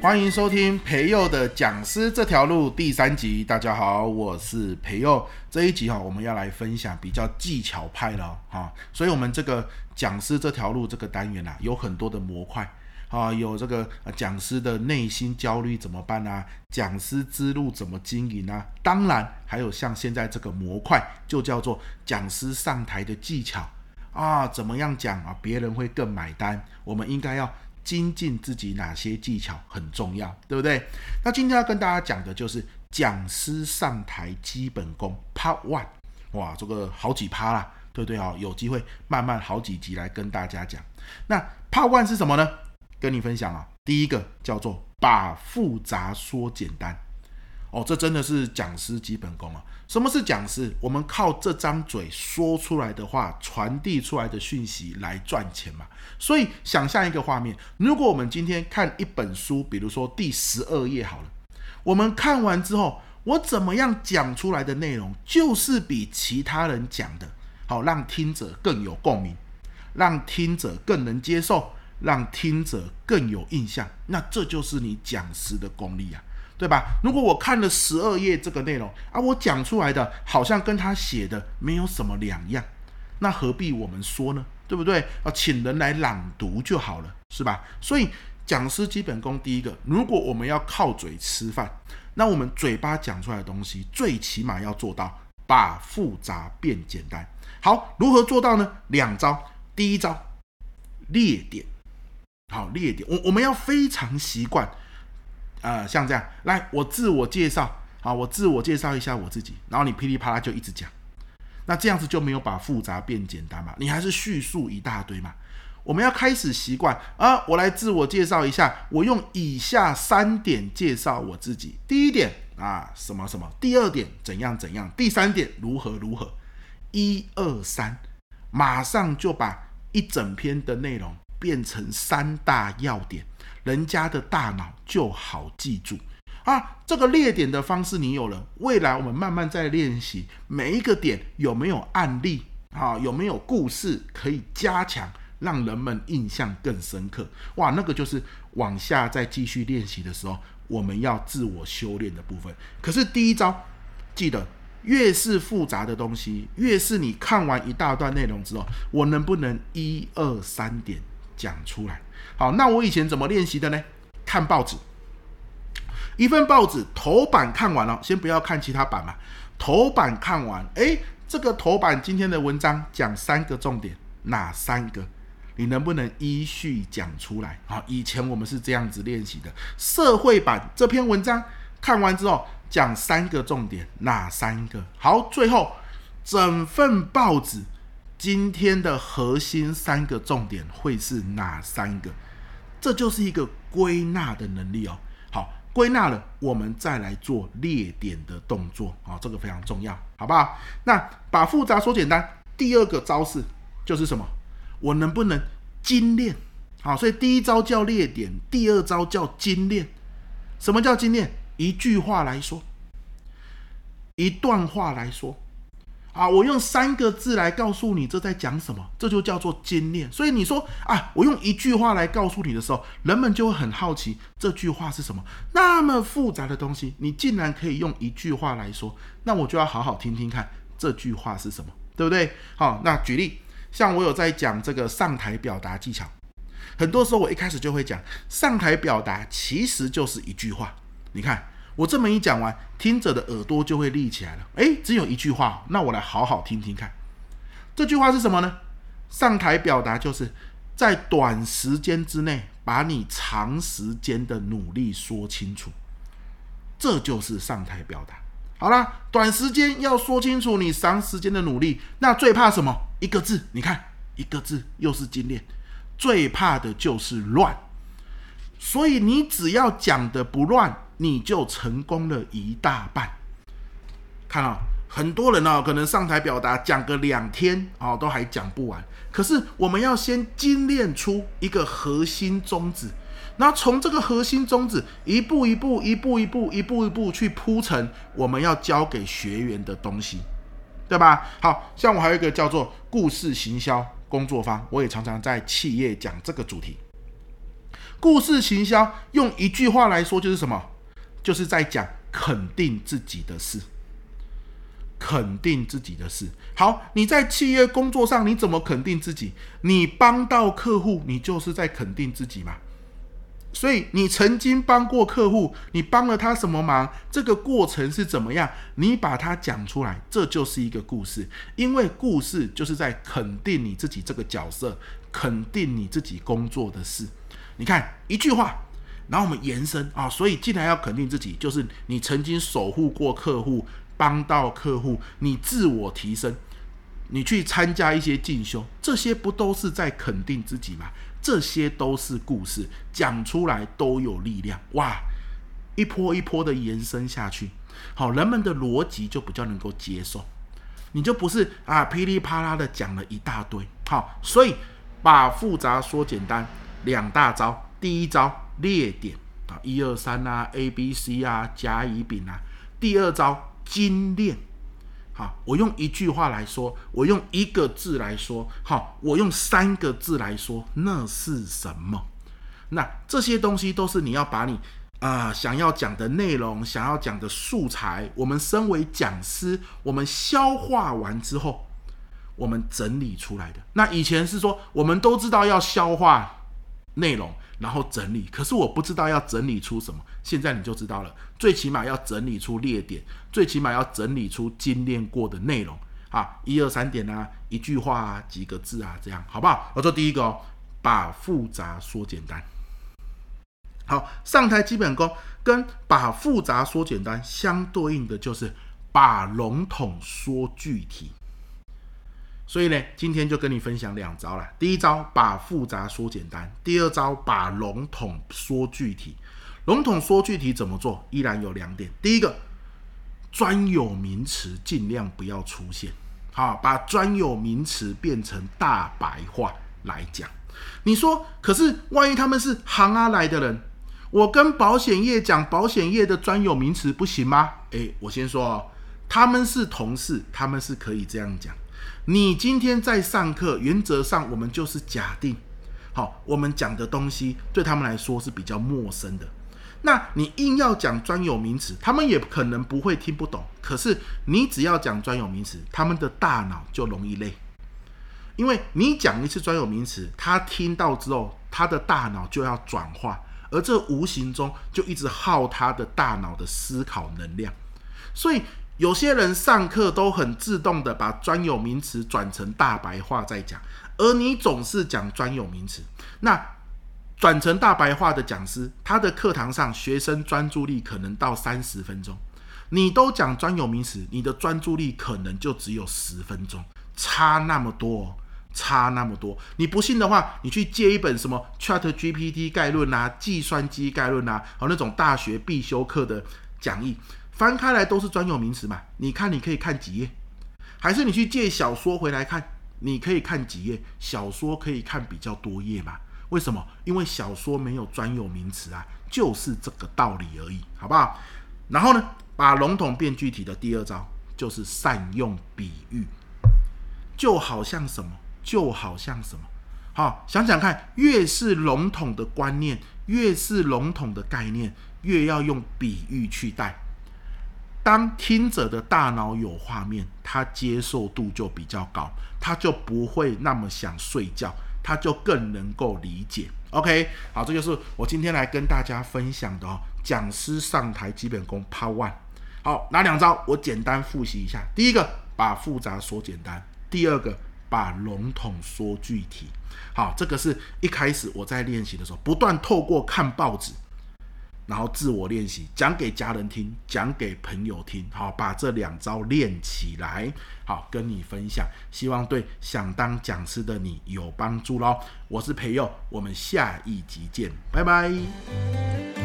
欢迎收听培祐的讲师这条路第三集。大家好，我是培祐。这一集哈，我们要来分享比较技巧派了哈。所以，我们这个讲师这条路这个单元啊，有很多的模块啊，有这个讲师的内心焦虑怎么办啊？讲师之路怎么经营啊？当然，还有像现在这个模块，就叫做讲师上台的技巧啊，怎么样讲啊，别人会更买单？我们应该要。精进自己哪些技巧很重要，对不对？那今天要跟大家讲的就是讲师上台基本功 Part One，哇，这个好几趴啦，对不对啊？有机会慢慢好几集来跟大家讲。那 Part One 是什么呢？跟你分享啊，第一个叫做把复杂说简单。哦，这真的是讲师基本功啊！什么是讲师？我们靠这张嘴说出来的话，传递出来的讯息来赚钱嘛。所以想象一个画面，如果我们今天看一本书，比如说第十二页好了，我们看完之后，我怎么样讲出来的内容，就是比其他人讲的好，让听者更有共鸣，让听者更能接受，让听者更有印象。那这就是你讲师的功力啊！对吧？如果我看了十二页这个内容啊，我讲出来的好像跟他写的没有什么两样，那何必我们说呢？对不对？啊，请人来朗读就好了，是吧？所以讲师基本功第一个，如果我们要靠嘴吃饭，那我们嘴巴讲出来的东西，最起码要做到把复杂变简单。好，如何做到呢？两招，第一招列点，好，列点，我我们要非常习惯。呃，像这样，来，我自我介绍，好，我自我介绍一下我自己，然后你噼里啪啦就一直讲，那这样子就没有把复杂变简单嘛？你还是叙述一大堆嘛？我们要开始习惯啊，我来自我介绍一下，我用以下三点介绍我自己。第一点啊，什么什么？第二点怎样怎样？第三点如何如何？一二三，马上就把一整篇的内容变成三大要点。人家的大脑就好记住啊！这个列点的方式你有了，未来我们慢慢再练习，每一个点有没有案例啊？有没有故事可以加强，让人们印象更深刻？哇，那个就是往下再继续练习的时候，我们要自我修炼的部分。可是第一招，记得越是复杂的东西，越是你看完一大段内容之后，我能不能一二三点讲出来？好，那我以前怎么练习的呢？看报纸，一份报纸头版看完了，先不要看其他版嘛。头版看完，诶，这个头版今天的文章讲三个重点，哪三个？你能不能依序讲出来？好，以前我们是这样子练习的。社会版这篇文章看完之后，讲三个重点，哪三个？好，最后整份报纸今天的核心三个重点会是哪三个？这就是一个归纳的能力哦。好，归纳了，我们再来做列点的动作啊，这个非常重要，好不好？那把复杂说简单，第二个招式就是什么？我能不能精炼？好，所以第一招叫列点，第二招叫精炼。什么叫精炼？一句话来说，一段话来说。啊，我用三个字来告诉你这在讲什么，这就叫做精炼。所以你说啊，我用一句话来告诉你的时候，人们就会很好奇这句话是什么。那么复杂的东西，你竟然可以用一句话来说，那我就要好好听听看这句话是什么，对不对？好，那举例，像我有在讲这个上台表达技巧，很多时候我一开始就会讲，上台表达其实就是一句话，你看。我这么一讲完，听者的耳朵就会立起来了。诶，只有一句话，那我来好好听听看。这句话是什么呢？上台表达就是在短时间之内把你长时间的努力说清楚，这就是上台表达。好啦，短时间要说清楚你长时间的努力，那最怕什么？一个字，你看，一个字又是精炼，最怕的就是乱。所以你只要讲的不乱。你就成功了一大半。看啊，很多人啊，可能上台表达讲个两天啊，都还讲不完。可是我们要先精炼出一个核心宗旨，然后从这个核心宗旨一步一步、一步一步、一步一步去铺成我们要教给学员的东西，对吧？好，像我还有一个叫做故事行销工作坊，我也常常在企业讲这个主题。故事行销用一句话来说就是什么？就是在讲肯定自己的事。肯定自己的事。好，你在企业工作上，你怎么肯定自己？你帮到客户，你就是在肯定自己嘛。所以你曾经帮过客户，你帮了他什么忙？这个过程是怎么样？你把它讲出来，这就是一个故事。因为故事就是在肯定你自己这个角色，肯定你自己工作的事。你看一句话，然后我们延伸啊，所以既然要肯定自己，就是你曾经守护过客户。帮到客户，你自我提升，你去参加一些进修，这些不都是在肯定自己吗？这些都是故事，讲出来都有力量哇！一波一波的延伸下去，好，人们的逻辑就比较能够接受，你就不是啊噼里啪啦的讲了一大堆，好，所以把复杂说简单，两大招，第一招列点啊，一二三啊，A B C 啊，甲乙丙啊，第二招。精炼，好，我用一句话来说，我用一个字来说，好，我用三个字来说，那是什么？那这些东西都是你要把你啊、想要讲的内容、想要讲的素材，我们身为讲师，我们消化完之后，我们整理出来的。那以前是说，我们都知道要消化内容。然后整理，可是我不知道要整理出什么。现在你就知道了，最起码要整理出列点，最起码要整理出精炼过的内容啊，一二三点啊，一句话啊，几个字啊，这样好不好？我做第一个哦，把复杂说简单。好，上台基本功跟把复杂说简单相对应的就是把笼统说具体。所以呢，今天就跟你分享两招了。第一招把复杂说简单，第二招把笼统说具体。笼统说具体怎么做？依然有两点。第一个，专有名词尽量不要出现，好，把专有名词变成大白话来讲。你说，可是万一他们是行啊来的人，我跟保险业讲保险业的专有名词不行吗？诶，我先说哦，他们是同事，他们是可以这样讲。你今天在上课，原则上我们就是假定，好，我们讲的东西对他们来说是比较陌生的。那你硬要讲专有名词，他们也可能不会听不懂。可是你只要讲专有名词，他们的大脑就容易累，因为你讲一次专有名词，他听到之后，他的大脑就要转化，而这无形中就一直耗他的大脑的思考能量，所以。有些人上课都很自动的把专有名词转成大白话在讲，而你总是讲专有名词，那转成大白话的讲师，他的课堂上学生专注力可能到三十分钟，你都讲专有名词，你的专注力可能就只有十分钟，差那么多，差那么多。你不信的话，你去借一本什么 ChatGPT 概论啊、计算机概论啊，和那种大学必修课的讲义。翻开来都是专有名词嘛？你看，你可以看几页，还是你去借小说回来看？你可以看几页，小说可以看比较多页嘛？为什么？因为小说没有专有名词啊，就是这个道理而已，好不好？然后呢，把笼统变具体的第二招就是善用比喻，就好像什么，就好像什么。好，想想看，越是笼统的观念，越是笼统的概念，越要用比喻去带。当听者的大脑有画面，他接受度就比较高，他就不会那么想睡觉，他就更能够理解。OK，好，这就是我今天来跟大家分享的哦。讲师上台基本功 Part One。好，哪两招？我简单复习一下。第一个，把复杂说简单；第二个，把笼统说具体。好，这个是一开始我在练习的时候，不断透过看报纸。然后自我练习，讲给家人听，讲给朋友听，好，把这两招练起来，好，跟你分享，希望对想当讲师的你有帮助喽。我是培佑，我们下一集见，拜拜。